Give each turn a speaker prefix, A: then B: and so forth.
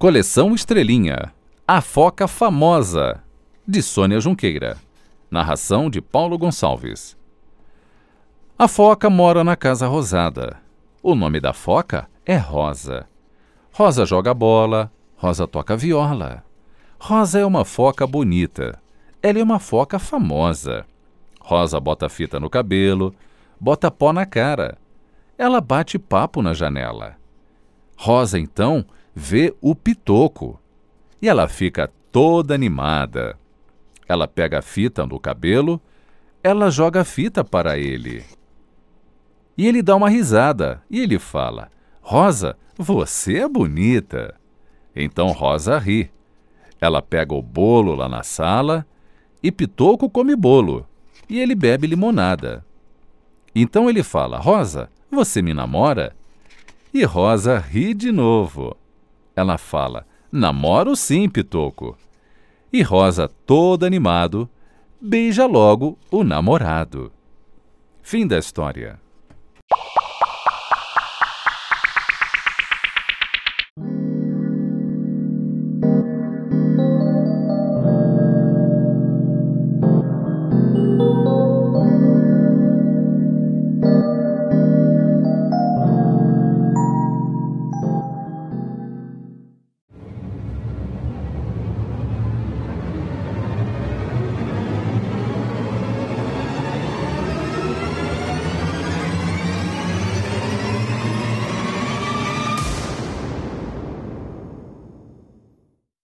A: Coleção Estrelinha. A Foca Famosa. De Sônia Junqueira. Narração de Paulo Gonçalves. A foca mora na Casa Rosada. O nome da foca é Rosa. Rosa joga bola, Rosa toca viola. Rosa é uma foca bonita. Ela é uma foca famosa. Rosa bota fita no cabelo, bota pó na cara. Ela bate papo na janela. Rosa, então, vê o pitoco e ela fica toda animada. Ela pega a fita no cabelo, ela joga a fita para ele. E ele dá uma risada e ele fala: Rosa, você é bonita. Então Rosa ri. Ela pega o bolo lá na sala e Pitoco come bolo e ele bebe limonada. Então ele fala: Rosa, você me namora? E Rosa ri de novo. Ela fala: Namoro sim, Pitoco. E Rosa, todo animado, beija logo o namorado. Fim da história.